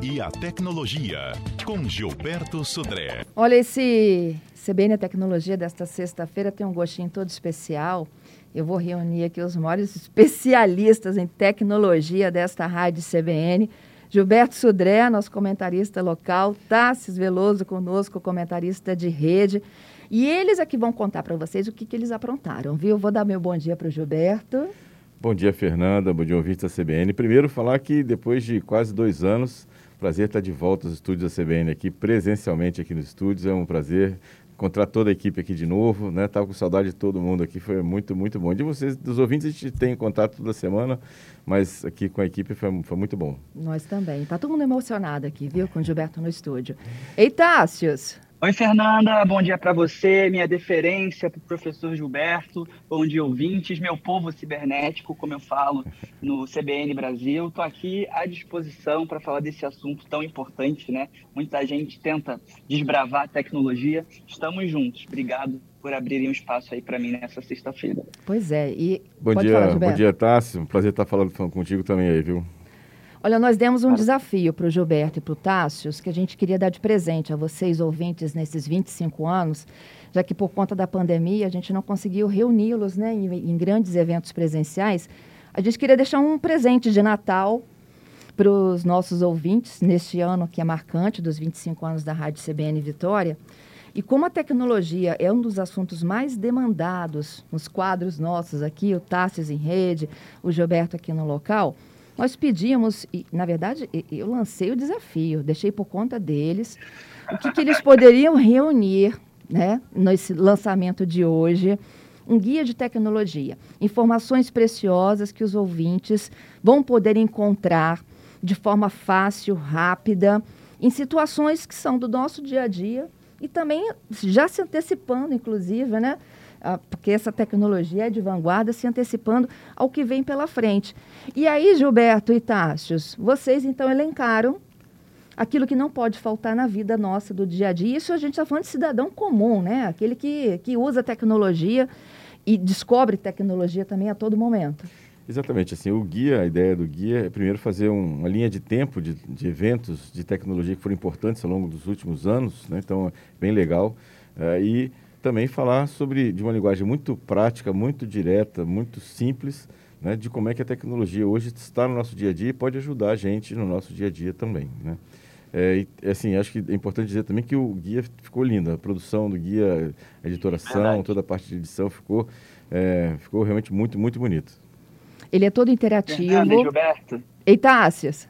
e a tecnologia, com Gilberto Sudré. Olha, esse CBN Tecnologia desta sexta-feira tem um gostinho todo especial. Eu vou reunir aqui os maiores especialistas em tecnologia desta rádio CBN. Gilberto Sudré, nosso comentarista local, Tassis Veloso conosco, comentarista de rede. E eles aqui vão contar para vocês o que, que eles aprontaram, viu? Vou dar meu bom dia para o Gilberto. Bom dia, Fernanda. Bom dia, ouvintes da CBN. Primeiro, falar que depois de quase dois anos, prazer estar de volta aos estúdios da CBN aqui, presencialmente aqui nos estúdios. É um prazer encontrar toda a equipe aqui de novo, né? Tava com saudade de todo mundo aqui, foi muito, muito bom. De vocês, dos ouvintes, a gente tem contato toda semana, mas aqui com a equipe foi, foi muito bom. Nós também. Tá todo mundo emocionado aqui, viu? Com o Gilberto no estúdio. Eitácios, Oi, Fernanda, bom dia para você, minha deferência para o professor Gilberto, bom dia, ouvintes, meu povo cibernético, como eu falo no CBN Brasil. Estou aqui à disposição para falar desse assunto tão importante, né? Muita gente tenta desbravar a tecnologia. Estamos juntos. Obrigado por abrirem um espaço aí para mim nessa sexta-feira. Pois é, e. Bom dia, falar, bom dia, Tássio. Prazer estar falando, falando contigo também aí, viu? Olha, nós demos um desafio para o Gilberto e para o Tássios que a gente queria dar de presente a vocês, ouvintes, nesses 25 anos, já que por conta da pandemia a gente não conseguiu reuni-los né, em, em grandes eventos presenciais. A gente queria deixar um presente de Natal para os nossos ouvintes neste ano que é marcante dos 25 anos da Rádio CBN Vitória. E como a tecnologia é um dos assuntos mais demandados nos quadros nossos aqui, o Tássio em rede, o Gilberto aqui no local, nós pedimos, e, na verdade, eu lancei o desafio, deixei por conta deles, o que, que eles poderiam reunir né, nesse lançamento de hoje. Um guia de tecnologia, informações preciosas que os ouvintes vão poder encontrar de forma fácil, rápida, em situações que são do nosso dia a dia e também já se antecipando, inclusive, né? Ah, porque essa tecnologia é de vanguarda, se antecipando ao que vem pela frente. E aí, Gilberto e Tássios, vocês então elencaram aquilo que não pode faltar na vida nossa do dia a dia. Isso a gente está falando de cidadão comum, né? Aquele que, que usa tecnologia e descobre tecnologia também a todo momento. Exatamente, assim, o guia, a ideia do guia é primeiro fazer um, uma linha de tempo de, de, eventos de tecnologia que foram importantes ao longo dos últimos anos, né? então é bem legal. Uh, e também falar sobre, de uma linguagem muito prática, muito direta, muito simples, né, de como é que a tecnologia hoje está no nosso dia a dia e pode ajudar a gente no nosso dia a dia também. Né? É, e, assim, acho que é importante dizer também que o guia ficou lindo, a produção do guia, a editoração, Verdade. toda a parte de edição ficou, é, ficou realmente muito, muito bonito. Ele é todo interativo. Fernanda, Gilberto. Eitácias.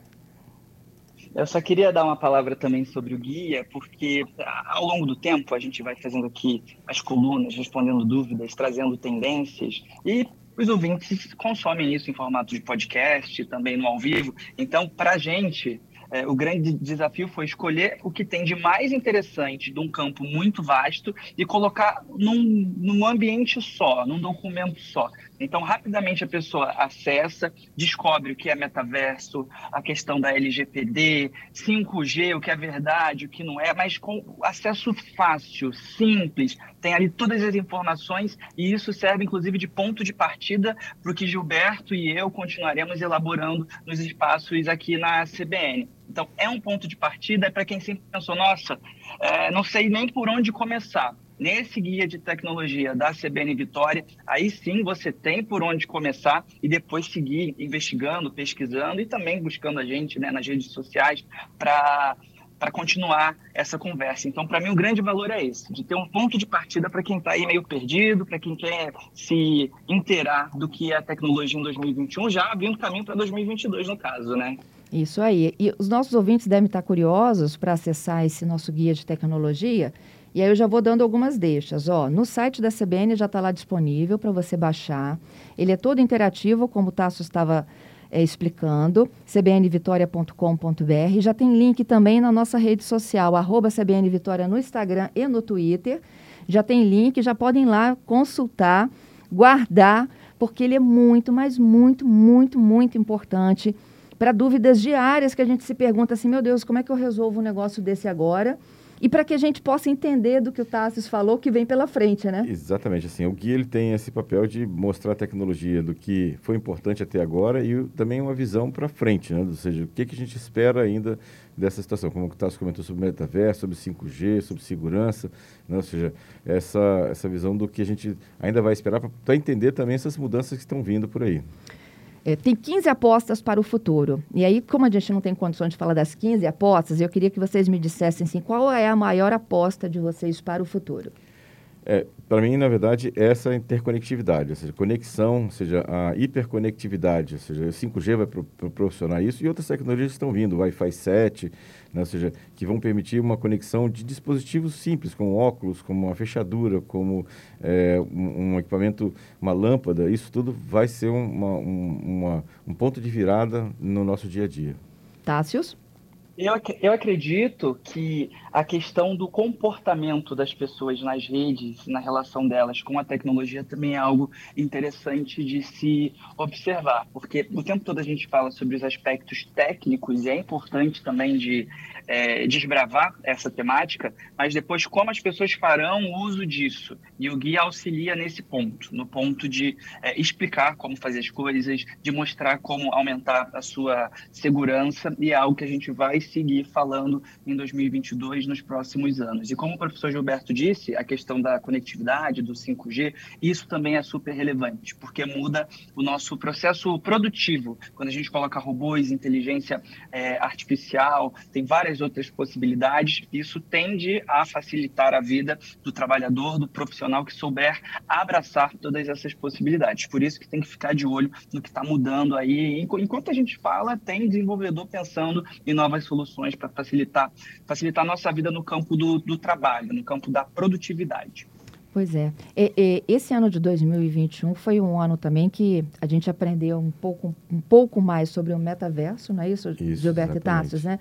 Eu só queria dar uma palavra também sobre o guia, porque ao longo do tempo a gente vai fazendo aqui as colunas, respondendo dúvidas, trazendo tendências e os ouvintes consomem isso em formato de podcast, também no ao vivo. Então, para a gente, é, o grande desafio foi escolher o que tem de mais interessante de um campo muito vasto e colocar num, num ambiente só, num documento só. Então, rapidamente a pessoa acessa, descobre o que é metaverso, a questão da LGPD, 5G, o que é verdade, o que não é, mas com acesso fácil, simples, tem ali todas as informações e isso serve inclusive de ponto de partida para o que Gilberto e eu continuaremos elaborando nos espaços aqui na CBN. Então, é um ponto de partida é para quem sempre pensou, nossa, é, não sei nem por onde começar nesse guia de tecnologia da CBN Vitória, aí sim você tem por onde começar e depois seguir investigando, pesquisando e também buscando a gente né, nas redes sociais para para continuar essa conversa. Então, para mim, o grande valor é esse, de ter um ponto de partida para quem está aí meio perdido, para quem quer se inteirar do que é a tecnologia em 2021, já abrindo caminho para 2022, no caso, né? Isso aí. E os nossos ouvintes devem estar curiosos para acessar esse nosso guia de tecnologia. E aí eu já vou dando algumas deixas. Ó, no site da CBN já está lá disponível para você baixar. Ele é todo interativo, como o Tasso estava é, explicando, cbnvitoria.com.br. Já tem link também na nossa rede social, arroba CBN Vitória no Instagram e no Twitter. Já tem link, já podem lá consultar, guardar, porque ele é muito, mas muito, muito, muito importante para dúvidas diárias que a gente se pergunta assim, meu Deus, como é que eu resolvo um negócio desse agora? E para que a gente possa entender do que o Tassis falou que vem pela frente, né? Exatamente, assim, o guia ele tem esse papel de mostrar a tecnologia do que foi importante até agora e também uma visão para frente, né? Ou seja, o que, que a gente espera ainda dessa situação, como o Tassis comentou sobre metaverso, sobre 5G, sobre segurança, né? ou seja, essa, essa visão do que a gente ainda vai esperar para entender também essas mudanças que estão vindo por aí. É, tem 15 apostas para o futuro. E aí, como a gente não tem condições de falar das 15 apostas, eu queria que vocês me dissessem assim, qual é a maior aposta de vocês para o futuro? É, para mim, na verdade, essa interconectividade, ou seja, conexão, ou seja, a hiperconectividade, ou seja, o 5G vai proporcionar isso e outras tecnologias estão vindo, Wi-Fi 7, né, ou seja, que vão permitir uma conexão de dispositivos simples, como óculos, como uma fechadura, como é, um, um, equipamento, uma lâmpada, isso tudo vai ser uma, um, uma, um ponto de virada no nosso dia a dia. Tássios? Eu, eu acredito que a questão do comportamento das pessoas nas redes, na relação delas com a tecnologia, também é algo interessante de se observar, porque o tempo todo a gente fala sobre os aspectos técnicos e é importante também de é, desbravar essa temática, mas depois como as pessoas farão uso disso. E o guia auxilia nesse ponto, no ponto de é, explicar como fazer as coisas, de mostrar como aumentar a sua segurança, e é algo que a gente vai seguir falando em 2022 nos próximos anos. E como o professor Gilberto disse, a questão da conectividade, do 5G, isso também é super relevante, porque muda o nosso processo produtivo. Quando a gente coloca robôs, inteligência é, artificial, tem várias outras possibilidades, isso tende a facilitar a vida do trabalhador, do profissional que souber abraçar todas essas possibilidades. Por isso que tem que ficar de olho no que está mudando aí. Enquanto a gente fala, tem desenvolvedor pensando em novas soluções soluções para facilitar, facilitar a nossa vida no campo do, do trabalho, no campo da produtividade. Pois é. E, e, esse ano de 2021 foi um ano também que a gente aprendeu um pouco, um pouco mais sobre o metaverso, não é isso, isso Gilberto e Tassos, né?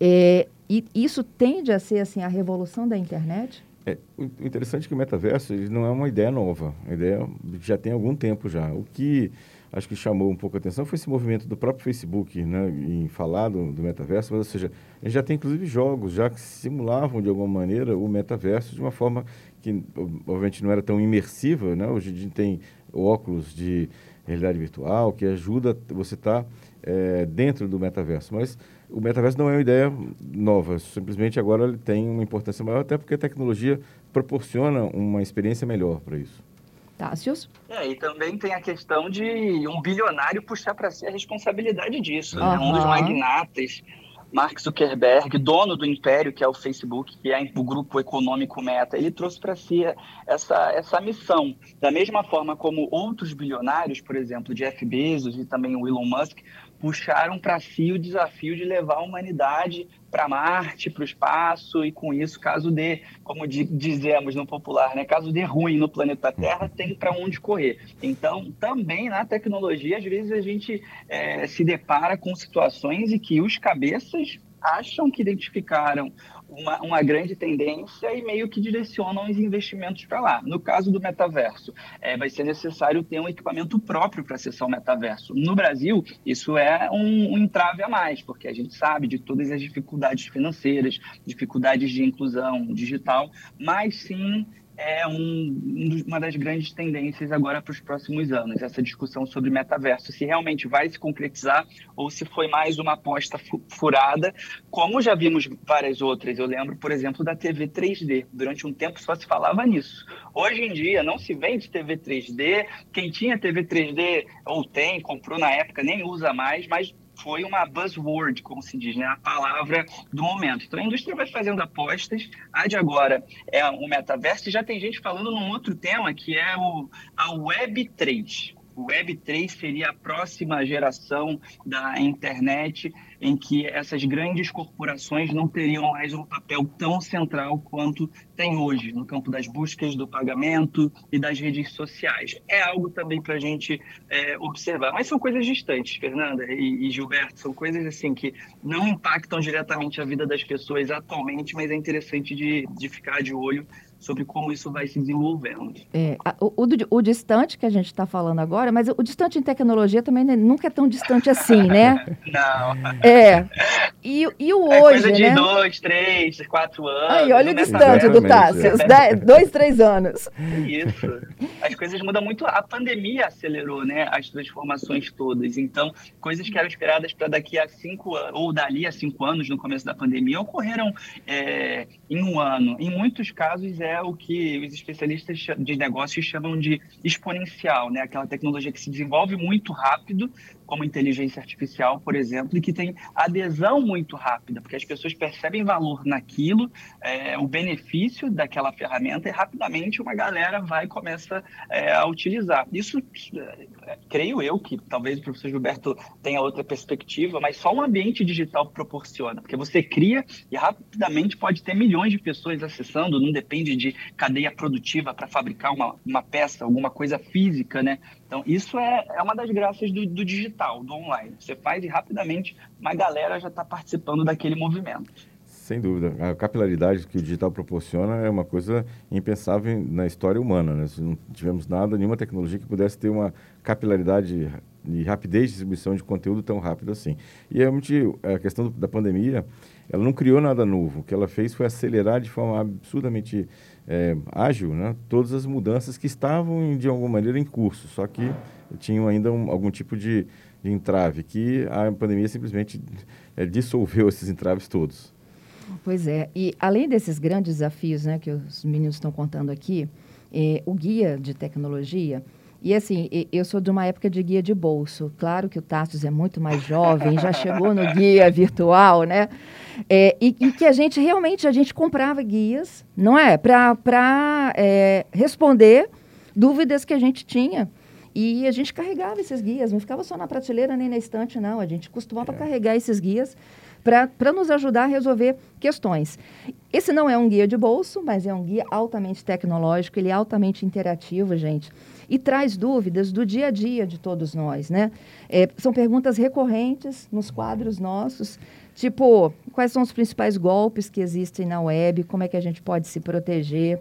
E, e, isso tende a ser assim a revolução da internet? É, o interessante é que o metaverso não é uma ideia nova, a ideia já tem algum tempo já. O que acho que chamou um pouco a atenção foi esse movimento do próprio Facebook né, em falar do, do metaverso, mas, ou seja, já tem inclusive jogos já que simulavam de alguma maneira o metaverso de uma forma que obviamente não era tão imersiva, né? Hoje a gente tem óculos de realidade virtual que ajuda você estar tá, é, dentro do metaverso, mas o metaverso não é uma ideia nova, simplesmente agora ele tem uma importância maior, até porque a tecnologia proporciona uma experiência melhor para isso. Tássios? É, e também tem a questão de um bilionário puxar para si a responsabilidade disso. Uhum. Né? Um dos magnatas, Mark Zuckerberg, dono do império que é o Facebook, que é o grupo econômico Meta, ele trouxe para si essa, essa missão. Da mesma forma como outros bilionários, por exemplo, Jeff Bezos e também o Elon Musk, puxaram para si o desafio de levar a humanidade para Marte, para o espaço, e com isso, caso dê, como dizemos no popular, né, caso dê ruim no planeta Terra, tem para onde correr. Então, também na tecnologia, às vezes a gente é, se depara com situações em que os cabeças acham que identificaram uma, uma grande tendência e meio que direcionam os investimentos para lá. No caso do metaverso, é, vai ser necessário ter um equipamento próprio para acessar o metaverso. No Brasil, isso é um, um entrave a mais, porque a gente sabe de todas as dificuldades financeiras, dificuldades de inclusão digital, mas sim é um, uma das grandes tendências agora para os próximos anos, essa discussão sobre metaverso, se realmente vai se concretizar ou se foi mais uma aposta furada, como já vimos várias outras. Eu lembro, por exemplo, da TV 3D. Durante um tempo só se falava nisso. Hoje em dia não se vende TV 3D. Quem tinha TV 3D ou tem, comprou na época, nem usa mais, mas foi uma buzzword, como se diz, né? a palavra do momento. Então a indústria vai fazendo apostas. A de agora é o metaverso e já tem gente falando num outro tema que é o, a Web3. Web3 seria a próxima geração da internet em que essas grandes corporações não teriam mais um papel tão central quanto tem hoje no campo das buscas, do pagamento e das redes sociais. É algo também para a gente é, observar. Mas são coisas distantes, Fernanda e, e Gilberto, são coisas assim que não impactam diretamente a vida das pessoas atualmente, mas é interessante de, de ficar de olho sobre como isso vai se desenvolvendo. É, o, o, o, distante que a gente está falando agora, mas o distante em tecnologia também né, nunca é tão distante assim, né? Não. É. E, e o é hoje, coisa de né? dois, três, quatro anos. Aí, olha o distante do Tássio, é. dois, três anos. Isso. As coisas mudam muito. A pandemia acelerou, né, as transformações todas. Então, coisas que eram esperadas para daqui a cinco anos, ou dali a cinco anos, no começo da pandemia, ocorreram é, em um ano. Em muitos casos, é o que os especialistas de negócios chamam de exponencial, né? Aquela tecnologia que se desenvolve muito rápido, como inteligência artificial, por exemplo, e que tem adesão muito rápida, porque as pessoas percebem valor naquilo, é, o benefício daquela ferramenta e rapidamente uma galera vai e começa é, a utilizar. Isso, é, creio eu que talvez o professor Gilberto tenha outra perspectiva, mas só um ambiente digital proporciona, porque você cria e rapidamente pode ter milhões de pessoas acessando, não depende de cadeia produtiva para fabricar uma, uma peça, alguma coisa física, né? Então, isso é, é uma das graças do, do digital, do online. Você faz e rapidamente uma galera já está participando daquele movimento. Sem dúvida. A capilaridade que o digital proporciona é uma coisa impensável na história humana. Né? Não tivemos nada, nenhuma tecnologia que pudesse ter uma capilaridade e rapidez de distribuição de conteúdo tão rápido assim. E realmente a questão da pandemia, ela não criou nada novo. O que ela fez foi acelerar de forma absurdamente é, ágil né, todas as mudanças que estavam, de alguma maneira, em curso, só que tinham ainda um, algum tipo de, de, entrave, que a pandemia simplesmente é, dissolveu esses entraves todos. Pois é, e além desses grandes desafios né, que os meninos estão contando aqui, é, o guia de tecnologia e assim, eu sou de uma época de guia de bolso. Claro que o Tassos é muito mais jovem, já chegou no guia virtual, né? É, e, e, que a gente realmente a gente comprava guias, não é? Para é, responder dúvidas que a gente tinha. E a gente carregava esses guias, não ficava só na prateleira nem na estante, não. A gente costumava é. carregar esses guias para nos ajudar a resolver questões. Esse não é um guia de bolso, mas é um guia altamente tecnológico, ele é altamente interativo, gente e traz dúvidas do dia a dia de todos nós, né? É, são perguntas recorrentes nos quadros nossos, tipo, quais são os principais golpes que existem na web, como é que a gente pode se proteger,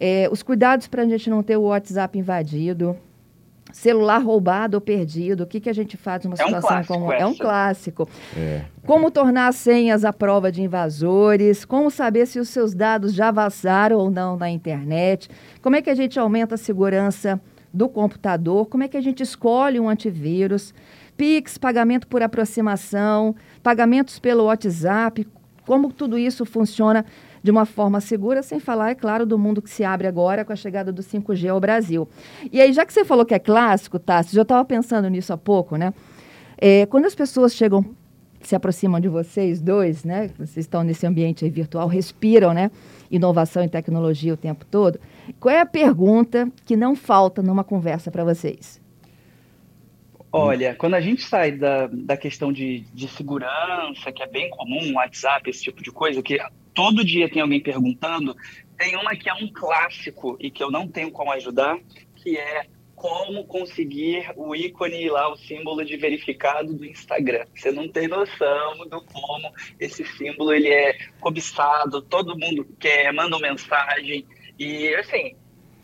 é, os cuidados para a gente não ter o WhatsApp invadido, celular roubado ou perdido, o que, que a gente faz numa situação é um como é um clássico. É. Como tornar senhas à prova de invasores, como saber se os seus dados já vazaram ou não na internet, como é que a gente aumenta a segurança do computador, como é que a gente escolhe um antivírus, Pix, pagamento por aproximação, pagamentos pelo WhatsApp, como tudo isso funciona de uma forma segura, sem falar, é claro, do mundo que se abre agora com a chegada do 5G ao Brasil. E aí, já que você falou que é clássico, Tassi, já estava pensando nisso há pouco, né? É, quando as pessoas chegam, se aproximam de vocês dois, né? Vocês estão nesse ambiente virtual, respiram, né? Inovação e tecnologia o tempo todo. Qual é a pergunta que não falta numa conversa para vocês? Olha, quando a gente sai da, da questão de, de segurança, que é bem comum, WhatsApp, esse tipo de coisa, que todo dia tem alguém perguntando, tem uma que é um clássico e que eu não tenho como ajudar, que é como conseguir o ícone lá, o símbolo de verificado do Instagram. Você não tem noção do como esse símbolo ele é cobiçado, todo mundo quer, manda mensagem. E, assim,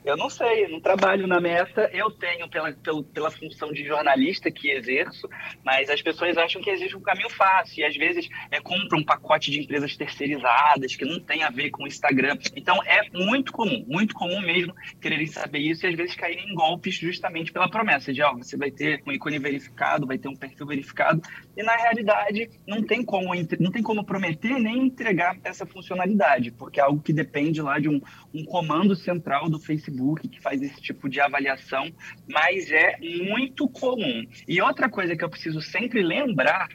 eu não sei, eu não trabalho na meta, eu tenho pela, pela, pela, função de jornalista que exerço, mas as pessoas acham que existe um caminho fácil. E às vezes é, compram um pacote de empresas terceirizadas que não tem a ver com o Instagram. Então é muito comum, muito comum mesmo quererem saber isso e às vezes caírem em golpes justamente pela promessa de, ó, você vai ter um ícone verificado, vai ter um perfil verificado. E na realidade não tem como, não tem como prometer nem entregar essa funcionalidade, porque é algo que depende lá de um, um comando central do Facebook Facebook que faz esse tipo de avaliação, mas é muito comum. E outra coisa que eu preciso sempre lembrar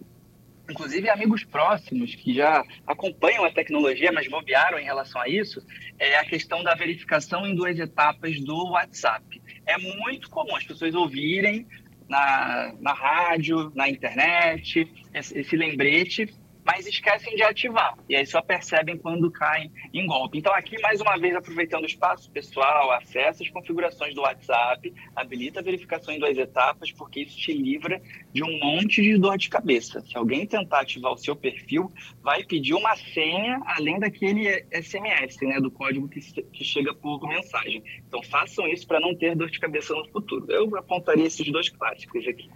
inclusive amigos próximos que já acompanham a tecnologia, mas bobearam em relação a isso, é a questão da verificação em duas etapas do WhatsApp. É muito comum as pessoas ouvirem na, na rádio, na internet, esse, esse lembrete, mas esquecem de ativar. E aí só percebem quando caem em golpe. Então, aqui, mais uma vez, aproveitando o espaço pessoal, acessa as configurações do WhatsApp, habilita a verificação em duas etapas, porque isso te livra de um monte de dor de cabeça. Se alguém tentar ativar o seu perfil, vai pedir uma senha além daquele SMS, né, do código que, que chega por mensagem. Então, façam isso para não ter dor de cabeça no futuro. Eu apontaria esses dois clássicos aqui.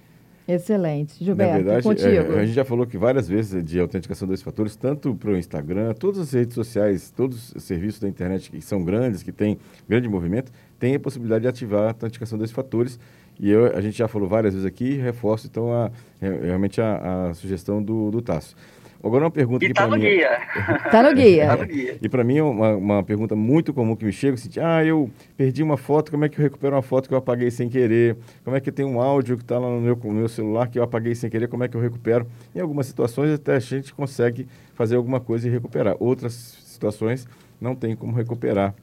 Excelente. Gilberto, Na verdade, contigo. É, a gente já falou que várias vezes de autenticação dois fatores, tanto para o Instagram, todas as redes sociais, todos os serviços da internet que são grandes, que têm grande movimento, tem a possibilidade de ativar a autenticação dois fatores. E eu, a gente já falou várias vezes aqui, reforço então a, realmente a, a sugestão do, do Tasso. Agora uma pergunta e que tá para mim... Tá no guia. tá no guia. E para mim uma, uma pergunta muito comum que me chega, assim, ah, eu perdi uma foto, como é que eu recupero uma foto que eu apaguei sem querer? Como é que tem um áudio que está lá no meu, no meu celular que eu apaguei sem querer, como é que eu recupero? Em algumas situações até a gente consegue fazer alguma coisa e recuperar. Outras situações não tem como recuperar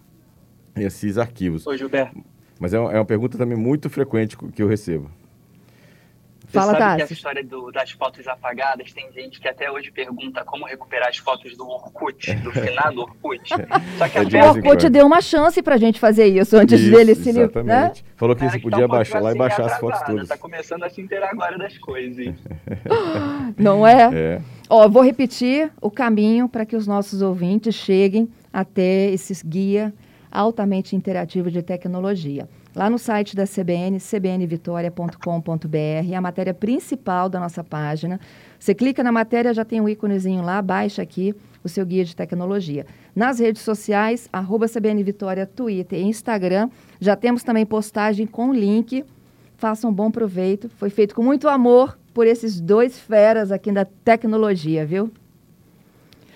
esses arquivos. Oi, Gilberto. Mas é uma, é uma pergunta também muito frequente que eu recebo. Você Fala, sabe que Tassi. a história do, das fotos apagadas, tem gente que até hoje pergunta como recuperar as fotos do Orkut, do finado Orkut. Só que É a de O Orkut deu uma chance pra gente fazer isso antes Isso, dele se livrar, né? Falou que você que tá podia baixar lá e assim, baixar as fotos todas. Tá começando a se inteirar agora das coisas. Não é? É. Ó, vou repetir o caminho para que os nossos ouvintes cheguem até esses guia altamente interativo de tecnologia. Lá no site da CBN, cbnvitoria.com.br, é a matéria principal da nossa página. Você clica na matéria, já tem um íconezinho lá, baixa aqui o seu guia de tecnologia. Nas redes sociais, arroba CBN Vitória, Twitter e Instagram, já temos também postagem com link. Façam bom proveito. Foi feito com muito amor por esses dois feras aqui da tecnologia, viu?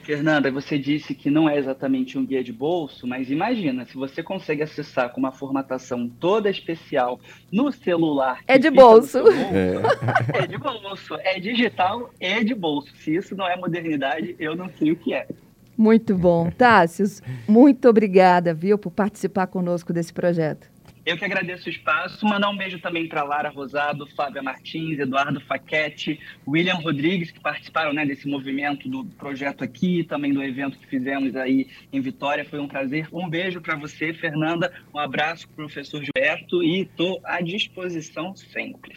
Fernanda, você disse que não é exatamente um guia de bolso, mas imagina, se você consegue acessar com uma formatação toda especial no celular. É de bolso. seu É de bolso, é digital, é de bolso. Se isso não é modernidade, eu não sei o que é. Muito bom. Tássios, muito obrigada, viu, por participar conosco desse projeto. Eu que agradeço o espaço. Mandar um beijo também para Lara Rosado, Fábia Martins, Eduardo Faquete, William Rodrigues, que participaram né, desse movimento do projeto aqui, também do evento que fizemos aí em Vitória. Foi um prazer. Um beijo para você, Fernanda. Um abraço, professor Gilberto, e estou à disposição sempre.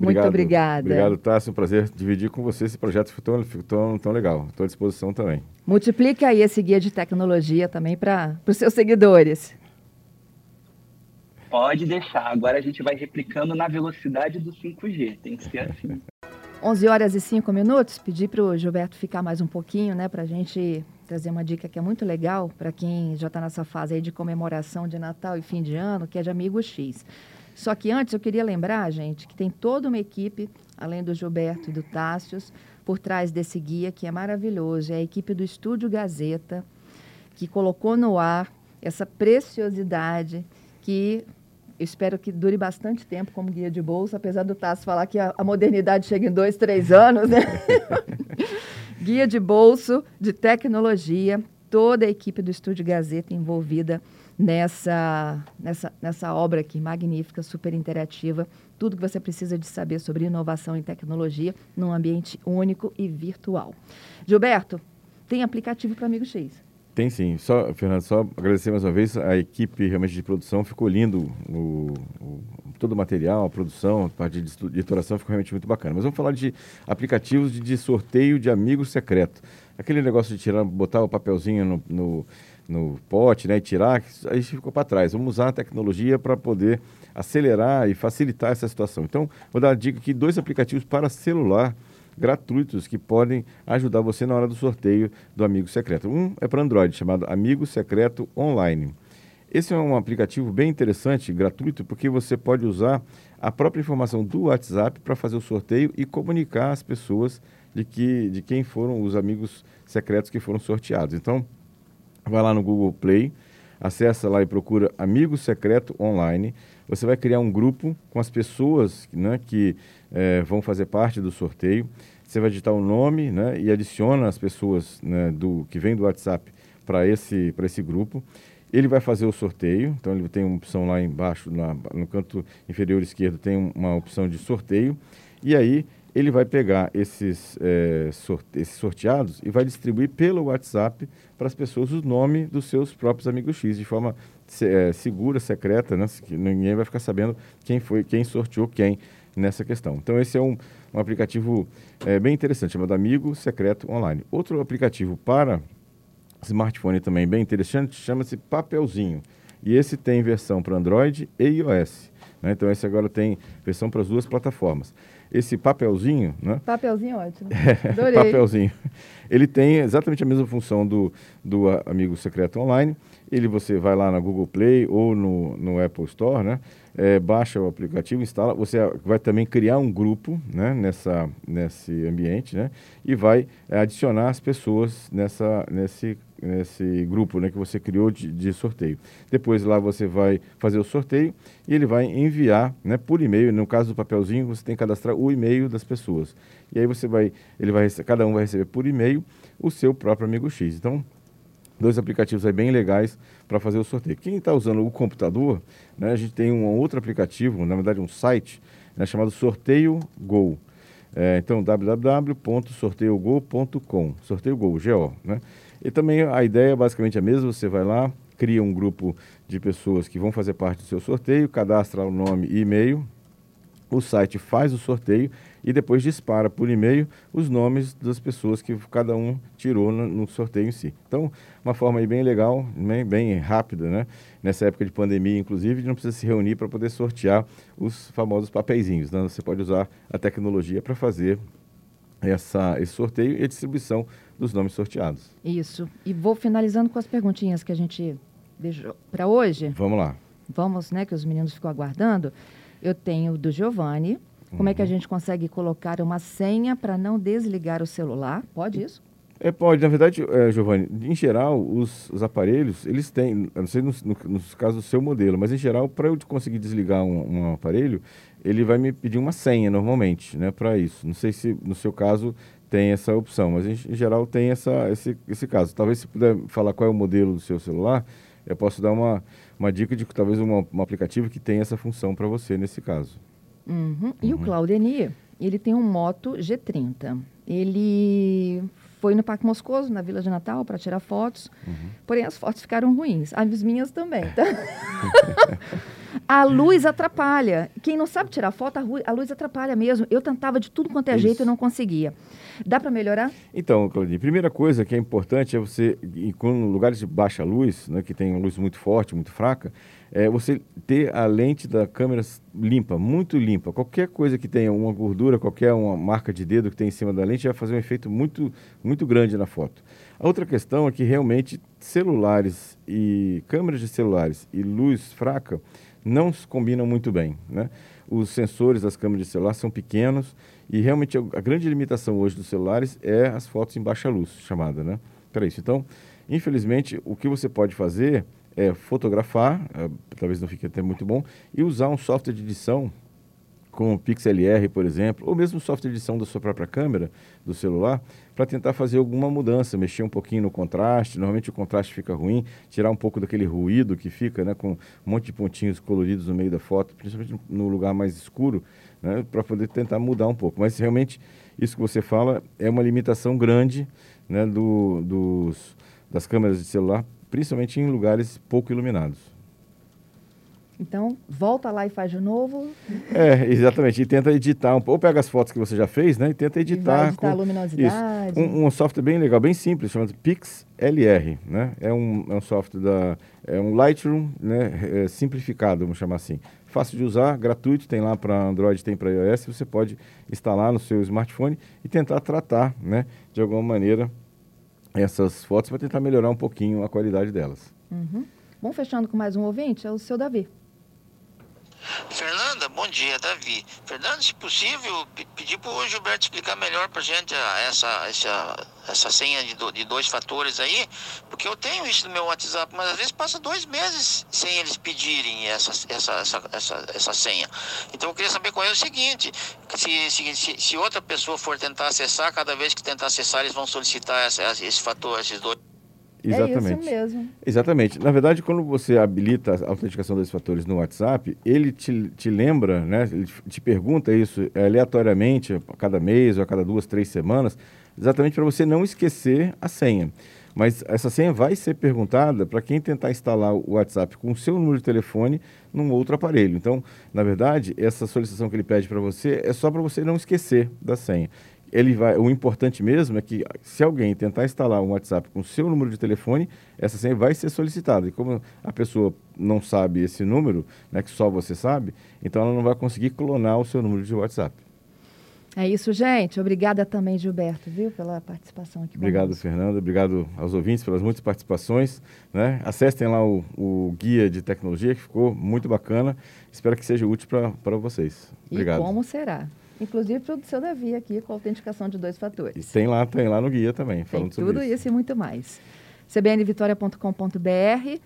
Muito obrigada. Obrigado, Tássio. Um prazer dividir com você esse projeto ficou tão, ficou tão, tão legal. Estou à disposição também. Multiplique aí esse guia de tecnologia também para os seus seguidores. Pode deixar. Agora a gente vai replicando na velocidade do 5G. Tem que ser assim. 11 horas e 5 minutos. Pedi para o Gilberto ficar mais um pouquinho, né, para a gente trazer uma dica que é muito legal para quem já está nessa fase aí de comemoração de Natal e fim de ano, que é de Amigo X. Só que antes eu queria lembrar, gente, que tem toda uma equipe, além do Gilberto e do Tássios, por trás desse guia que é maravilhoso. É a equipe do Estúdio Gazeta, que colocou no ar essa preciosidade que espero que dure bastante tempo como guia de bolsa, apesar do Tasso falar que a, a modernidade chega em dois, três anos, né? guia de bolso de tecnologia, toda a equipe do Estúdio Gazeta envolvida nessa, nessa, nessa obra aqui magnífica, super interativa. Tudo que você precisa de saber sobre inovação e tecnologia num ambiente único e virtual. Gilberto, tem aplicativo para Amigo X. Tem sim. Só, Fernando, só agradecer mais uma vez. A equipe realmente de produção ficou lindo. O, o, todo o material, a produção, a parte de editoração ficou realmente muito bacana. Mas vamos falar de aplicativos de, de sorteio de amigo secreto. Aquele negócio de tirar, botar o papelzinho no, no, no pote né, e tirar, aí ficou para trás. Vamos usar a tecnologia para poder acelerar e facilitar essa situação. Então, vou dar a dica aqui: dois aplicativos para celular gratuitos que podem ajudar você na hora do sorteio do Amigo Secreto. Um é para Android, chamado Amigo Secreto Online. Esse é um aplicativo bem interessante, gratuito, porque você pode usar a própria informação do WhatsApp para fazer o sorteio e comunicar às pessoas de, que, de quem foram os amigos secretos que foram sorteados. Então, vai lá no Google Play, acessa lá e procura Amigo Secreto Online. Você vai criar um grupo com as pessoas né, que é, vão fazer parte do sorteio. Você vai digitar o nome né, e adiciona as pessoas né, do, que vêm do WhatsApp para esse, esse grupo. Ele vai fazer o sorteio, então ele tem uma opção lá embaixo, na, no canto inferior esquerdo, tem uma opção de sorteio. E aí ele vai pegar esses, é, sorte esses sorteados e vai distribuir pelo WhatsApp para as pessoas o nome dos seus próprios amigos X, de forma é, segura, secreta, né? ninguém vai ficar sabendo quem foi, quem sorteou quem nessa questão. Então esse é um, um aplicativo é, bem interessante, chamado Amigo Secreto Online. Outro aplicativo para smartphone também bem interessante chama-se Papelzinho. E esse tem versão para Android e iOS. Né? Então esse agora tem versão para as duas plataformas. Esse papelzinho, né? Papelzinho ótimo. Adorei. papelzinho. Ele tem exatamente a mesma função do, do Amigo Secreto Online. Ele você vai lá na Google Play ou no, no Apple Store, né? É, baixa o aplicativo, instala. Você vai também criar um grupo, né? Nessa, nesse ambiente, né? E vai é, adicionar as pessoas nessa, nesse nesse grupo né, que você criou de, de, sorteio. Depois lá você vai fazer o sorteio e ele vai enviar né, por e-mail. No caso do papelzinho, você tem que cadastrar o e-mail das pessoas. E aí você vai, ele vai, cada um vai receber por e-mail o seu próprio amigo X. Então, dois aplicativos aí bem legais para fazer o sorteio. Quem está usando o computador, né, a gente tem um outro aplicativo, na verdade um site, né, chamado Sorteio Go. É, então, www.sorteiogol.com, sorteio Go, G-O, né? E também a ideia é basicamente a mesma, você vai lá, cria um grupo de pessoas que vão fazer parte do seu sorteio, cadastra o nome e e-mail, o site faz o sorteio e depois dispara por e-mail os nomes das pessoas que cada um tirou no, no sorteio em si. Então, uma forma bem legal, bem, bem, rápida, né? Nessa época de pandemia, inclusive, não precisa se reunir para poder sortear os famosos papeizinhos. Né? Você pode usar a tecnologia para fazer essa, esse sorteio e a distribuição dos nomes sorteados. Isso. E vou finalizando com as perguntinhas que a gente deixou para hoje. Vamos lá. Vamos, né, que os meninos ficam aguardando. Eu tenho do Giovanni. Como uhum. é que a uhum. gente consegue colocar uma senha para não desligar o celular? Pode isso? É, pode. Na verdade, é, Giovanni, em geral, os, os aparelhos, eles têm, não sei no, no, nos casos do seu modelo, mas em geral, para eu conseguir desligar um, um, aparelho, ele vai me pedir uma senha normalmente, né, para isso. Não sei se no seu caso tem essa opção, mas em, em, geral tem essa, esse, esse caso. Talvez se puder falar qual é o modelo do seu celular, eu posso dar uma, uma dica de talvez um, um aplicativo que tenha essa função para você nesse caso. Uhum. E uhum. o Claudemir, ele tem um Moto G30. Ele foi no Parque Moscoso, na Vila de Natal, para tirar fotos. Uhum. Porém, as fotos ficaram ruins. As minhas também, tá? a luz atrapalha. Quem não sabe tirar foto, a luz atrapalha mesmo. Eu tentava de tudo quanto é Isso. jeito e não conseguia. Dá para melhorar? Então, Claudinha, primeira coisa que é importante é você, em lugares de baixa luz, né, que tem luz muito forte, muito fraca, é você ter a lente da câmera limpa, muito limpa. Qualquer coisa que tenha uma gordura, qualquer uma marca de dedo que tem em cima da lente vai fazer um efeito muito, muito grande na foto. A outra questão é que realmente celulares e câmeras de celulares e luz fraca não se combinam muito bem. Né? Os sensores das câmeras de celular são pequenos e realmente a grande limitação hoje dos celulares é as fotos em baixa luz, chamada, né? Para isso. Então, infelizmente, o que você pode fazer é fotografar, é, talvez não fique até muito bom, e usar um software de edição com o PixLR, por exemplo, ou mesmo software de edição da sua própria câmera, do celular, para tentar fazer alguma mudança, mexer um pouquinho no contraste. Normalmente o contraste fica ruim, tirar um pouco daquele ruído que fica, né, com um monte de pontinhos coloridos no meio da foto, principalmente no lugar mais escuro, né, para poder tentar mudar um pouco. Mas realmente isso que você fala é uma limitação grande né, do, dos, das câmeras de celular principalmente em lugares pouco iluminados. Então, volta lá e faz de novo. É, exatamente. E tenta editar um pouco. Ou pega as fotos que você já fez, né? E tenta editar. E editar com, a luminosidade. Um, um, software bem legal, bem simples, chamado PixLR, né? É um, é um software da... É um Lightroom né? É simplificado, vamos chamar assim. Fácil de usar, gratuito, tem lá para Android, tem para iOS. Você pode instalar no seu smartphone e tentar tratar, né? De alguma maneira, essas fotos para tentar melhorar um pouquinho a qualidade delas. Uhum. Bom, fechando com mais um ouvinte, é o seu Davi. Fernanda, bom dia, Davi. Fernanda, se possível, pedir para o Gilberto explicar melhor para a gente essa, essa, essa senha de, do, de dois fatores aí, porque eu tenho isso no meu WhatsApp, mas às vezes passa dois meses sem eles pedirem essa, essa, essa, essa, essa senha. Então eu queria saber qual é o seguinte, se, se, se outra pessoa for tentar acessar, cada vez que tentar acessar, eles vão solicitar essa, esse fator, esses dois Exatamente. É isso mesmo. Exatamente. Na verdade, quando você habilita a autenticação desses fatores no WhatsApp, ele te, te lembra, né? Ele te pergunta isso aleatoriamente, a cada mês ou a cada duas, três semanas, exatamente para você não esquecer a senha. Mas essa senha vai ser perguntada para quem tentar instalar o WhatsApp com o seu número de telefone num outro aparelho. Então, na verdade, essa solicitação que ele pede para você é só para você não esquecer da senha. Ele vai, o importante mesmo é que se alguém tentar instalar um WhatsApp com o seu número de telefone, essa senha vai ser solicitada. E como a pessoa não sabe esse número, né, que só você sabe, então ela não vai conseguir clonar o seu número de WhatsApp. É isso, gente. Obrigada também, Gilberto, viu, pela participação aqui. Obrigado, Fernanda. Obrigado aos ouvintes pelas muitas participações. Né? Acessem lá o, o, guia de tecnologia, que ficou muito bacana. Espero que seja útil para vocês. Obrigado. E como será? Inclusive para o seu Davi aqui, com a autenticação de dois fatores. E tem lá, tem lá no guia também, falando tem tudo isso. isso e muito mais. cbnvitoria.com.br